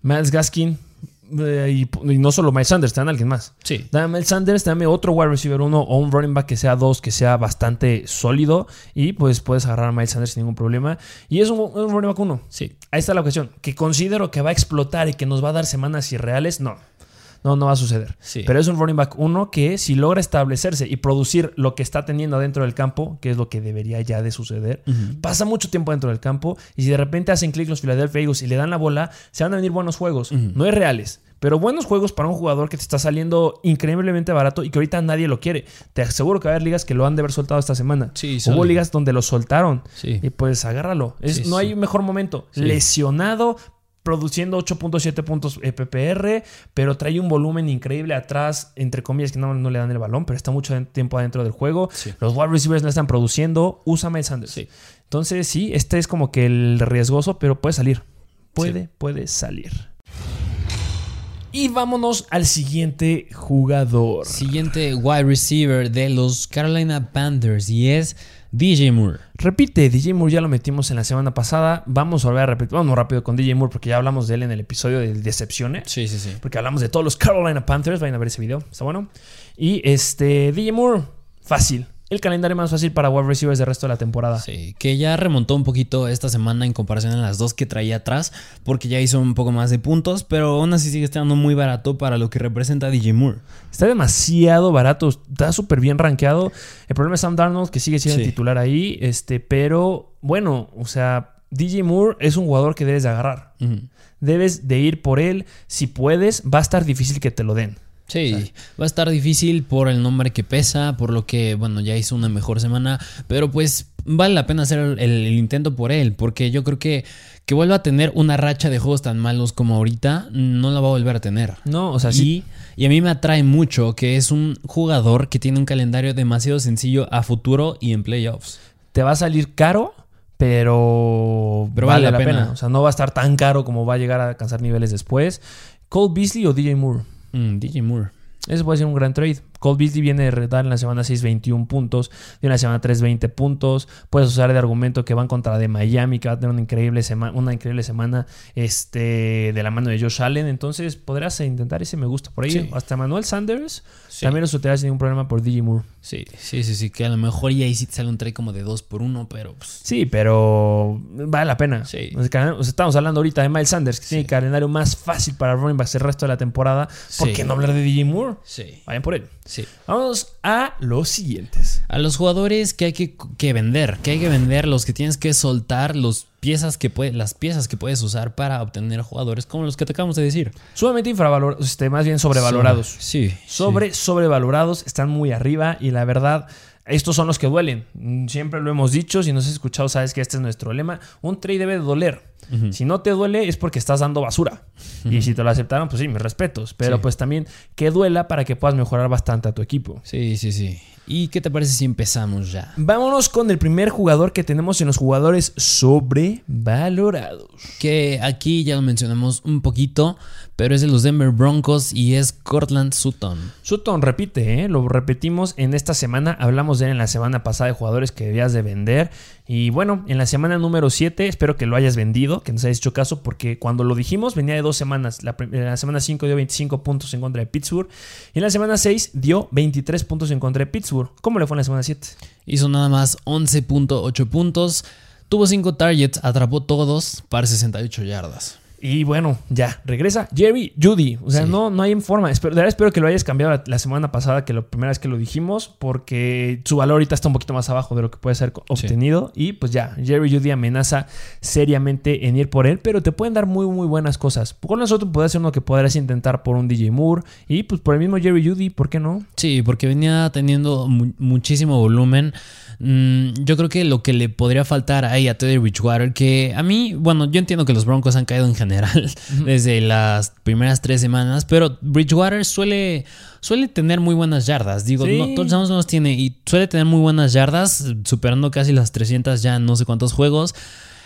S1: Miles Gaskin. eh, y, y no solo Miles Sanders, te dan alguien más.
S2: Sí.
S1: Dame Miles Sanders, dame otro wide receiver uno o un running back que sea dos, que sea bastante sólido. Y pues puedes agarrar a Miles Sanders sin ningún problema. Y es un, un running back uno.
S2: Sí.
S1: Ahí está la cuestión. Que considero que va a explotar y que nos va a dar semanas irreales. No. No, no va a suceder.
S2: Sí.
S1: Pero es un running back uno que si logra establecerse y producir lo que está teniendo dentro del campo, que es lo que debería ya de suceder, pasa mucho tiempo dentro del campo y si de repente hacen clic los Philadelphia Eagles y le dan la bola, se van a venir buenos juegos. No es reales. Pero buenos juegos para un jugador que te está saliendo increíblemente barato y que ahorita nadie lo quiere. Te aseguro que va a haber ligas que lo han de haber soltado esta semana.
S2: Sí,
S1: Hubo ligas donde lo soltaron.
S2: Sí.
S1: Y pues agárralo. Es-
S2: Sí,
S1: no hay mejor momento. Lesionado, produciendo 8.7 puntos eh, PPR, pero trae un volumen increíble atrás, entre comillas, que no, no le dan el balón, pero está mucho tiempo adentro del juego.
S2: Sí.
S1: Los wide receivers no están produciendo. Usa Miles Sanders.
S2: Sí.
S1: Entonces, sí, este es como que el riesgoso, pero puede salir. Puede,
S2: Sí.
S1: puede salir. Y vámonos al siguiente jugador.
S2: Siguiente wide receiver de los Carolina Panthers y es DJ Moore.
S1: Repite, DJ Moore ya lo metimos en la semana pasada. Vamos a volver a repetir. Vamos rápido con DJ Moore porque ya hablamos de él en el episodio de Decepciones.
S2: Sí, sí, sí.
S1: Porque hablamos de todos los Carolina Panthers. Vayan a ver ese video. Está bueno. Y este, DJ Moore, fácil. El calendario más fácil para wide receivers del resto de la temporada.
S2: Sí, que ya remontó un poquito esta semana en comparación a las dos que traía atrás, porque ya hizo un poco más de puntos, pero aún así sigue estando muy barato para lo que representa DJ Moore.
S1: Está demasiado barato. Está súper bien rankeado. El problema es Sam Darnold, que sigue siendo
S2: Sí.
S1: titular ahí. Este, pero bueno, o sea, DJ Moore es un jugador que debes de agarrar. Debes de ir por él. Si puedes, va a estar difícil que te lo den.
S2: Sí, va a estar difícil por el nombre que pesa, por lo que, bueno, ya hizo una mejor semana, pero pues vale la pena hacer el, el intento por él, porque yo creo que que vuelva a tener una racha de juegos tan malos como ahorita, no la va a volver a tener.
S1: No, o sea, sí.
S2: Y, y a mí me atrae mucho que es un jugador que tiene un calendario demasiado sencillo a futuro y en playoffs.
S1: te va a salir caro, pero,
S2: Pero
S1: vale, la pena.
S2: pena.
S1: O sea, no va a estar tan caro como va a llegar a alcanzar niveles después. Cole Beasley o DJ Moore.
S2: Mm, DJ Moore.
S1: Ese puede ser un gran trade. Cole Beasley viene de retar en la semana 6 21 puntos, de la semana 3 20 puntos. Puedes usar de argumento que van contra de Miami, que va a tener una increíble, sema- una increíble semana este, de la mano de Josh Allen. Entonces podrás intentar ese me gusta por ahí.
S2: Sí.
S1: Hasta Manuel Sanders
S2: Sí.
S1: también lo soltarás sin ningún problema por DJ Moore.
S2: Sí, sí, sí, sí, que a lo mejor y ahí sí te sale un trade como de 2 por 1 pero pues,
S1: Sí, pero vale la pena.
S2: Sí.
S1: Estamos hablando ahorita de Miles Sanders, que tiene el calendario más fácil para running backs el resto de la temporada. ¿Por qué no hablar de DJ Moore?
S2: sí,
S1: Vayan por él.
S2: Sí.
S1: Vamos a los siguientes.
S2: A los jugadores que hay que, que vender, que hay que vender, los que tienes que soltar, los piezas que puede, las piezas que puedes usar para obtener jugadores como los que te acabamos de decir.
S1: Sumamente infravalorados, este, más bien sobrevalorados.
S2: Sí.
S1: Sobre, sobrevalorados, están muy arriba y la verdad, estos son los que duelen. Mm, Siempre lo hemos dicho, si nos has escuchado sabes que este es nuestro lema. Un trade debe de doler. Si no te duele es porque estás dando basura. Y si te lo aceptaron, pues sí, mis respetos. Pero
S2: Sí.
S1: pues también que duela para que puedas mejorar bastante a tu equipo.
S2: Sí, sí, sí. ¿Y qué te parece si empezamos ya?
S1: Vámonos con el primer jugador que tenemos en los jugadores sobrevalorados.
S2: Que aquí ya lo mencionamos un poquito, pero es de los Denver Broncos y es Cortland Sutton.
S1: Sutton repite, ¿eh? lo repetimos en esta semana. Hablamos de él en la semana pasada de jugadores que debías de vender. Y bueno, en la semana número 7, espero que lo hayas vendido, que nos hayas hecho caso, porque cuando lo dijimos venía de dos semanas. La, la semana 5 dio 25 puntos en contra de Pittsburgh. Y en la semana 6 dio 23 puntos en contra de Pittsburgh. ¿Cómo le fue en la semana 7?
S2: Hizo nada más 11.8 puntos, tuvo 5 targets, atrapó todos para 68 yardas.
S1: Y bueno, ya, regresa Jerry Judy. O sea,
S2: Sí.
S1: no, no hay forma. Espero, de verdad espero que lo hayas cambiado la, la semana pasada, que la primera vez que lo dijimos, porque su valor ahorita está un poquito más abajo de lo que puede ser obtenido. Y pues ya, Jerry Judy amenaza seriamente en ir por él, pero te pueden dar muy, muy buenas cosas. Con nosotros puede ser uno que podrás intentar por un DJ Moore y pues por el mismo Jerry Judy, ¿por qué no?
S2: Sí, porque venía teniendo mu- muchísimo volumen. Mm, yo creo que lo que le podría faltar ahí a Teddy Bridgewater, que a mí, bueno, yo entiendo que los Broncos han caído en general desde las primeras tres semanas, pero Bridgewater suele, suele tener muy buenas yardas. Digo,
S1: Sí.
S2: no, todos no los tiene y suele tener muy buenas yardas, superando casi las 300 ya en no sé cuántos juegos.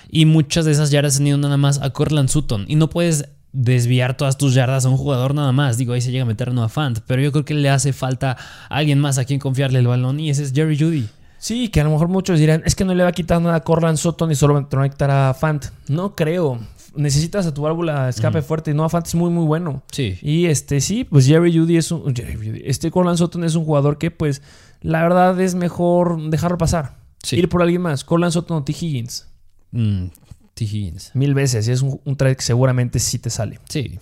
S2: Y muchas de esas yardas han ido nada más a Cortland Sutton. Y no puedes desviar todas tus yardas a un jugador nada más. Digo, ahí se llega a meter Noah Fant. Pero yo creo que le hace falta a alguien más a quien confiarle el balón. Y ese es Jerry Judy.
S1: Sí, que a lo mejor muchos dirán, es que no le va a quitar nada a Corland Sutton y solo va a conectar a Fant. No creo. Necesitas a tu válvula escape fuerte y no a Fant es muy muy bueno.
S2: Sí.
S1: Y este sí, pues Jerry Judy es un Jerry Jeudy, este Corland Sutton es un jugador que pues la verdad es mejor dejarlo pasar.
S2: Sí.
S1: Ir por alguien más, Corland Sutton o T Higgins.
S2: Mm, T. Higgins.
S1: Mil veces, y es un, un trade que seguramente sí te sale.
S2: Sí.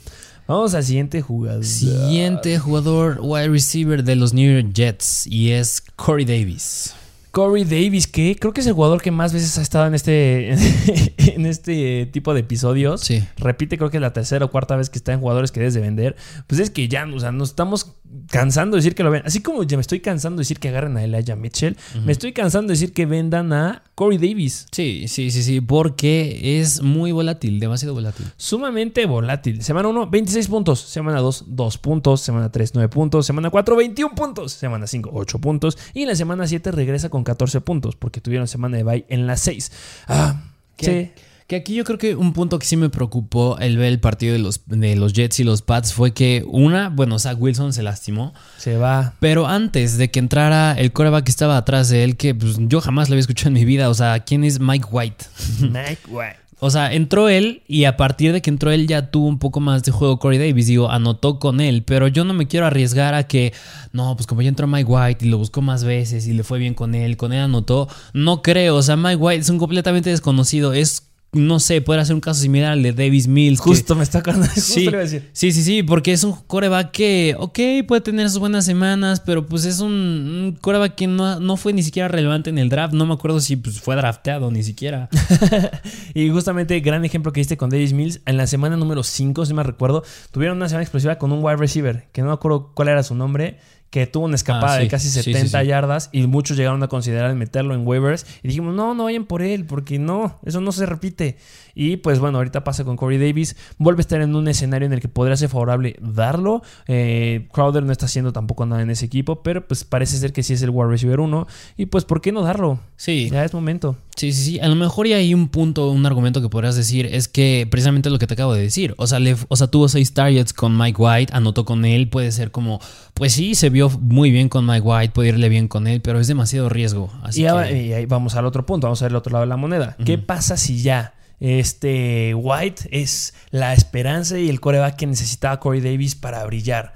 S1: Vamos al siguiente jugador.
S2: Siguiente jugador wide receiver de los New York Jets y es Corey Davis.
S1: Corey Davis, que creo que es el jugador que más veces ha estado en este, en este tipo de episodios.
S2: Sí.
S1: Repite, creo que es la tercera o cuarta vez que está en jugadores que debes de vender. Pues es que ya, o sea, nos estamos cansando de decir que lo ven. Así como ya me estoy cansando de decir que agarren a Elijah Mitchell, me estoy cansando de decir que vendan a Corey Davis.
S2: Sí, sí, sí, sí, porque es muy volátil, demasiado volátil.
S1: Sumamente volátil. Semana 1, 26 puntos. Semana 2, 2 puntos. Semana 3, 9 puntos. Semana 4, 21 puntos. Semana 5, 8 puntos. Y en la semana 7 regresa con 14 puntos porque tuvieron semana de bye en la 6. Ah,
S2: ¿Qué?
S1: sí.
S2: Que aquí yo creo que un punto que sí me preocupó el ver el partido de los, de los Jets y los Pats fue que una, bueno, Zach Wilson se lastimó,
S1: Se va.
S2: pero antes de que entrara el coreback que estaba atrás de él, que pues, yo jamás lo había escuchado en mi vida, o sea, ¿quién es Mike White?
S1: Mike White.
S2: O sea, entró él y a partir de que entró él ya tuvo un poco más de juego Corey Davis. Digo, anotó con él, pero yo no me quiero arriesgar a que, no, pues como ya entró Mike White y lo buscó más veces y le fue bien con él, con él anotó. No creo, o sea, Mike White es un completamente desconocido. Es, no sé, puede hacer un caso similar al de Davis Mills. que-
S1: Justo me está acordando.
S2: Sí,
S1: le iba a decir.
S2: sí, sí, sí, porque es un coreback que, ok, puede tener sus buenas semanas, pero pues es un, un coreback que no, no fue ni siquiera relevante en el draft. No me acuerdo si pues, fue drafteado ni siquiera.
S1: Y justamente, gran ejemplo que diste con Davis Mills. En la semana número 5, si me recuerdo, tuvieron una semana explosiva con un wide receiver, que no me acuerdo cuál era su nombre, que tuvo una escapada
S2: Ah, sí.
S1: de casi
S2: Sí, sí,
S1: 70
S2: sí.
S1: yardas y muchos llegaron a considerar meterlo en waivers. Y dijimos, no, no vayan por él, porque no, eso no se repite. Y pues bueno, ahorita pasa con Corey Davis. Vuelve a estar en un escenario en el que podría ser favorable darlo. Eh, Crowder no está haciendo tampoco nada en ese equipo, pero pues parece ser que sí es el wide receiver 1. Y pues, ¿por qué no darlo?
S2: Sí,
S1: Ya es momento.
S2: Sí, sí, sí. A lo mejor y hay un punto, un argumento que podrías decir es que precisamente lo que te acabo de decir. O sea, le- o sea, tuvo seis targets con Mike White, anotó con él. Puede ser como, pues sí, se vio muy bien con Mike White, puede irle bien con él, pero es demasiado riesgo. Así
S1: y, ahora-
S2: que,
S1: y ahí vamos al otro punto, vamos a ver el otro lado de la moneda. ¿Qué pasa si ya este White es la esperanza y el coreback que necesitaba Corey Davis para brillar?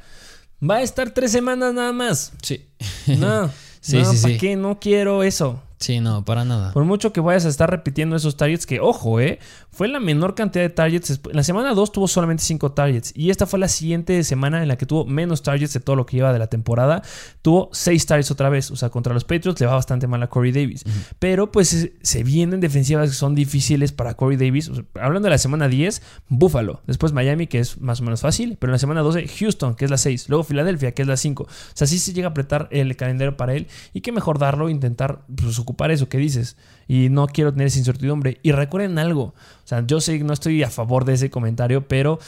S1: Va a estar tres semanas nada más.
S2: sí.
S1: No,
S2: Sí,
S1: no,
S2: sí,
S1: ¿para
S2: sí.
S1: qué? No quiero eso.
S2: Sí, no, para nada.
S1: Por mucho que vayas a estar repitiendo esos targets, que ojo, eh, fue la menor cantidad de targets. En la semana 2 tuvo solamente 5 targets. Y esta fue la siguiente semana en la que tuvo menos targets de todo lo que lleva de la temporada. Tuvo 6 targets otra vez. O sea, contra los Patriots le va bastante mal a Corey Davis. Pero pues se- se vienen defensivas que son difíciles para Corey Davis. O sea, hablando de la semana 10, Buffalo. Después Miami, que es más o menos fácil. Pero en la semana 12, Houston, que es la 6. Luego Filadelfia, que es la 5. O sea, sí se llega a apretar el calendario para él. Y qué mejor darlo, intentar pues, ocupar eso que dices. Y no quiero tener esa incertidumbre. Y recuerden algo. O sea, yo sé que no estoy a favor de ese comentario, pero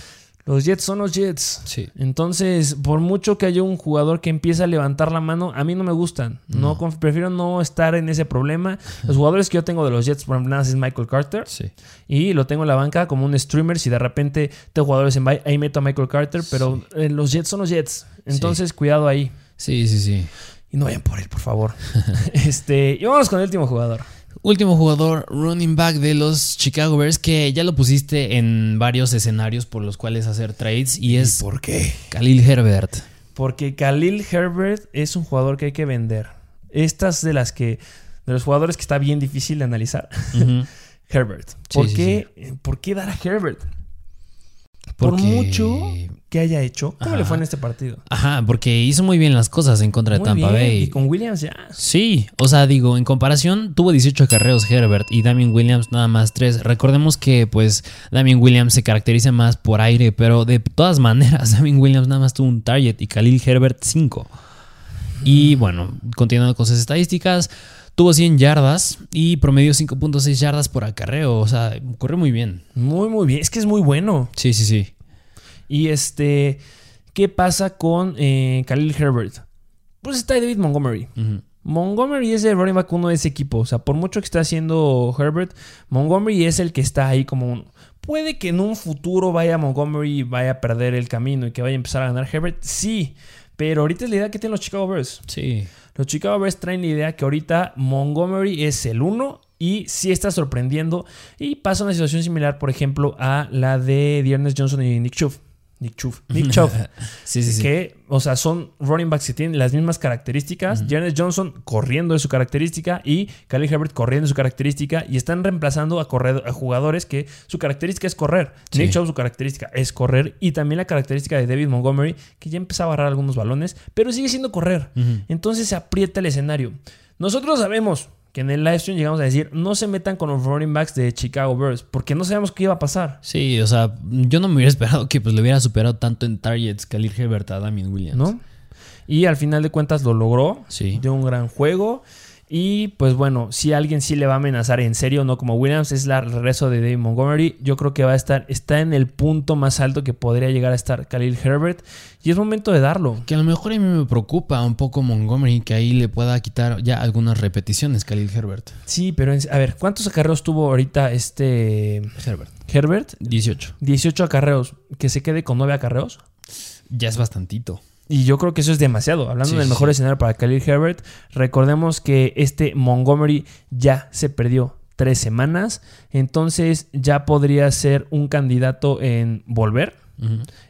S1: los Jets son los Jets.
S2: Sí.
S1: Entonces, por mucho que haya un jugador que empiece a levantar la mano, a mí no me gustan. No, prefiero no estar en ese problema. Los jugadores que yo tengo de los Jets, por ejemplo, es Michael Carter.
S2: Sí.
S1: Y lo tengo en la banca como un streamer. Si de repente tengo jugadores en bye, ahí meto a Michael Carter. Pero eh, los Jets son los Jets. Entonces, cuidado ahí.
S2: Sí, sí, sí.
S1: Y no vayan por él, por favor. este, y vamos con el último jugador.
S2: Último jugador, running back de los Chicago Bears, que ya lo pusiste en varios escenarios por los cuales hacer trades, y es
S1: ¿Por qué?
S2: Khalil Herbert.
S1: Porque Khalil Herbert es un jugador que hay que vender. Estas de las que. De los jugadores que está bien difícil de analizar. Herbert.
S2: Sí,
S1: ¿Por,
S2: sí,
S1: qué, ¿Por qué dar a Herbert? Por mucho que haya hecho. ¿Cómo le fue en este partido?
S2: Ajá, porque hizo muy bien las cosas en contra de Tampa
S1: bien,
S2: Bay.
S1: Y con Williams ya.
S2: Sí, o sea, digo, en comparación tuvo 18 carreos Herbert y Damien Williams nada más 3. Recordemos que pues Damien Williams se caracteriza más por aire, pero de todas maneras Damien Williams nada más tuvo un target y Khalil Herbert 5. Y bueno, continuando con sus estadísticas, tuvo 100 yardas y promedió 5.6 yardas por acarreo. O sea, corre muy bien.
S1: Muy, muy bien. Es que es muy bueno.
S2: Sí, sí, sí.
S1: Y este, ¿qué pasa con eh, Khalil Herbert? Pues está David Montgomery. Montgomery es el running back uno de ese equipo. O sea, por mucho que está haciendo Herbert, Montgomery es el que está ahí como un... Puede que en un futuro vaya Montgomery y vaya a perder el camino y que vaya a empezar a ganar Herbert. Sí, pero ahorita es la idea que tienen los Chicago Bears.
S2: Sí.
S1: Los Chicago Bears traen la idea que ahorita Montgomery es el uno y sí está sorprendiendo. Y pasa una situación similar, por ejemplo, a la de Dearness Johnson y Nick Chubb. Nick Chubb. Nick Chubb.
S2: Sí, sí, sí.
S1: Que, o sea, son running backs que tienen las mismas características. Dearness Johnson corriendo de su característica y Khalil Herbert corriendo de su característica. Y están reemplazando a, corred- a jugadores que su característica es correr.
S2: Sí.
S1: Nick Chubb su característica es correr. Y también la característica de David Montgomery, que ya empezaba a agarrar algunos balones, pero sigue siendo correr. Entonces se aprieta el escenario. Nosotros sabemos que en el live stream llegamos a decir, no se metan con los running backs de Chicago Bears, porque no sabemos qué iba a pasar.
S2: Sí, o sea, yo no me hubiera esperado que pues le hubiera superado tanto en targets Khalil Herbert a Damien Williams.
S1: ¿no? Y al final de cuentas lo logró.
S2: Sí.
S1: De un gran juego. Y pues bueno, si alguien sí le va a amenazar en serio, no como Williams, es la- el regreso de David Montgomery. Yo creo que va a estar, está en el punto más alto que podría llegar a estar Khalil Herbert. Y es momento de darlo.
S2: Que a lo mejor a mí me preocupa un poco Montgomery, que ahí le pueda quitar ya algunas repeticiones Khalil Herbert.
S1: Sí, pero en- a ver, ¿cuántos acarreos tuvo ahorita este
S2: Herbert.
S1: Herbert?
S2: 18.
S1: 18 acarreos. Que se quede con 9 acarreos.
S2: Ya es bastantito.
S1: Y yo creo que eso es demasiado. Hablando
S2: Sí,
S1: del mejor
S2: sí.
S1: escenario para Khalil Herbert, recordemos que este Montgomery ya se perdió tres semanas. Entonces ya podría ser un candidato en volver.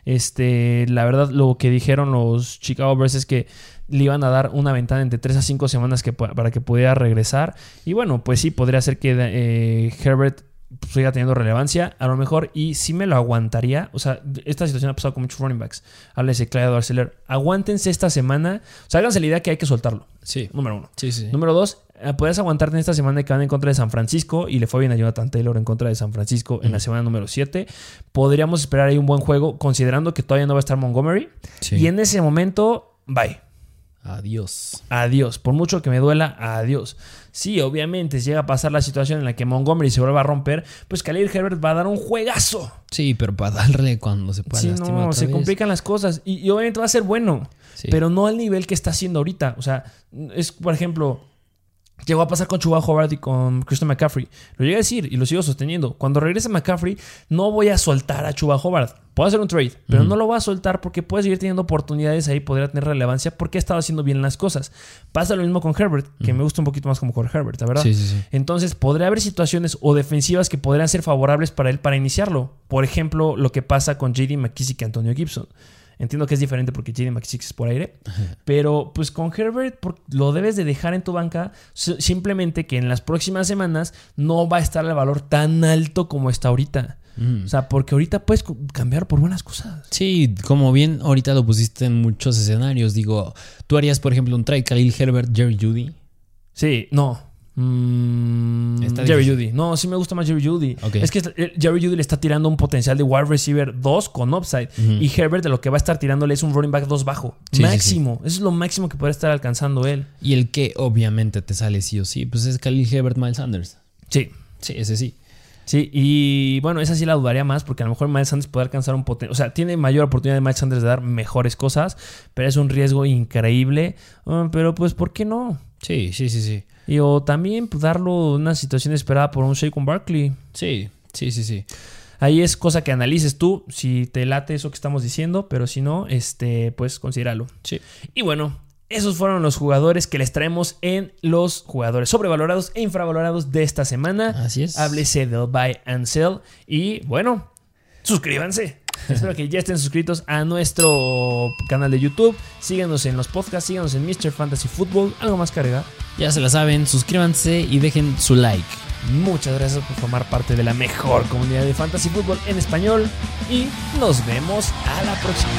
S1: Este, la verdad, lo que dijeron los Chicago Bears es que le iban a dar una ventana entre 3 a 5 semanas que, para que pudiera regresar. Y bueno, pues sí, podría ser que eh, Herbert siga teniendo relevancia, a lo mejor, y sí me lo aguantaría. O sea, esta situación ha pasado con muchos running backs. Háblese Clyde Arcelor. Aguántense esta semana. O sea, háganse la idea que hay que soltarlo.
S2: Sí.
S1: Número uno.
S2: Sí, sí.
S1: Número dos, eh, puedes aguantarte en esta semana que van en contra de San Francisco y le fue bien a Jonathan Taylor en contra de San Francisco en la semana número 7. Podríamos esperar ahí un buen juego considerando que todavía no va a estar Montgomery.
S2: Sí.
S1: Y en ese momento, bye.
S2: Adiós.
S1: Adiós. Por mucho que me duela, adiós. Sí, obviamente, si llega a pasar la situación en la que Montgomery se vuelva a romper, pues Khalil Herbert va a dar un juegazo.
S2: Sí, pero para darle cuando se pueda
S1: Sí,
S2: lastimar
S1: no,
S2: otra
S1: se
S2: vez.
S1: complican las cosas. Y, y obviamente va a ser bueno.
S2: Sí.
S1: pero no al nivel que está haciendo ahorita. O sea, es, por ejemplo, llegó a pasar con Chuba Howard y con Christian McCaffrey. Lo llegué a decir y lo sigo sosteniendo. Cuando regrese McCaffrey, no voy a soltar a Chuba Howard. Puedo hacer un trade, pero no lo voy a soltar porque puede seguir teniendo oportunidades ahí, podría tener relevancia porque ha estado haciendo bien las cosas. Pasa lo mismo con Herbert, que me gusta un poquito más como con Herbert, la verdad.
S2: Sí, sí, sí.
S1: Entonces, podría haber situaciones o defensivas que podrían ser favorables para él para iniciarlo. Por ejemplo, lo que pasa con JD McKissick y Antonio Gibson. Entiendo que es diferente porque JD McKissick es por aire. Pero pues con Herbert lo debes de dejar en tu banca. Simplemente que en las próximas semanas no va a estar el valor tan alto como está ahorita.
S2: Mm.
S1: O sea, porque ahorita puedes cambiar por buenas cosas.
S2: Sí, como bien ahorita lo pusiste en muchos escenarios. Digo, tú harías, por ejemplo, un trade Khalil Herbert, Jerry Judy.
S1: Sí, no. Mm, Jerry. Judy. No, sí me gusta más Jerry Judy. Es que Jerry Judy le está tirando un potencial de wide receiver 2 con upside. Y Herbert de lo que va a estar tirándole es un running back 2 bajo.
S2: Sí, sí,
S1: máximo. Eso es lo máximo que puede estar alcanzando él.
S2: Y el que obviamente te sale sí o sí, pues es Khalil Herbert, Miles Sanders.
S1: Sí.
S2: Sí, ese sí.
S1: Sí, y bueno, esa sí la dudaría más porque a lo mejor Miles Sanders puede alcanzar un potencial. O sea, tiene mayor oportunidad de Miles Sanders de dar mejores cosas, pero es un riesgo increíble. Ah, pero pues, ¿por qué no?
S2: Sí, sí, sí, sí.
S1: Y o también pues, darlo una situación esperada por un Shaquan Barkley.
S2: Sí, sí, sí, sí.
S1: Ahí es cosa que analices tú, si te late eso que estamos diciendo, pero si no, este, pues considéralo.
S2: Sí.
S1: Y bueno, esos fueron los jugadores que les traemos en los jugadores sobrevalorados e infravalorados de esta semana.
S2: Así es.
S1: Háblese del buy and sell. Y bueno, suscríbanse. Espero que ya estén suscritos a nuestro canal de YouTube. Síganos en los podcasts, síganos en Mr. Fantasy Football. ¿Algo más agregar?
S2: Ya se la saben, suscríbanse y dejen su like.
S1: Muchas gracias por formar parte de la mejor comunidad de Fantasy Football en español. Y nos vemos a la próxima.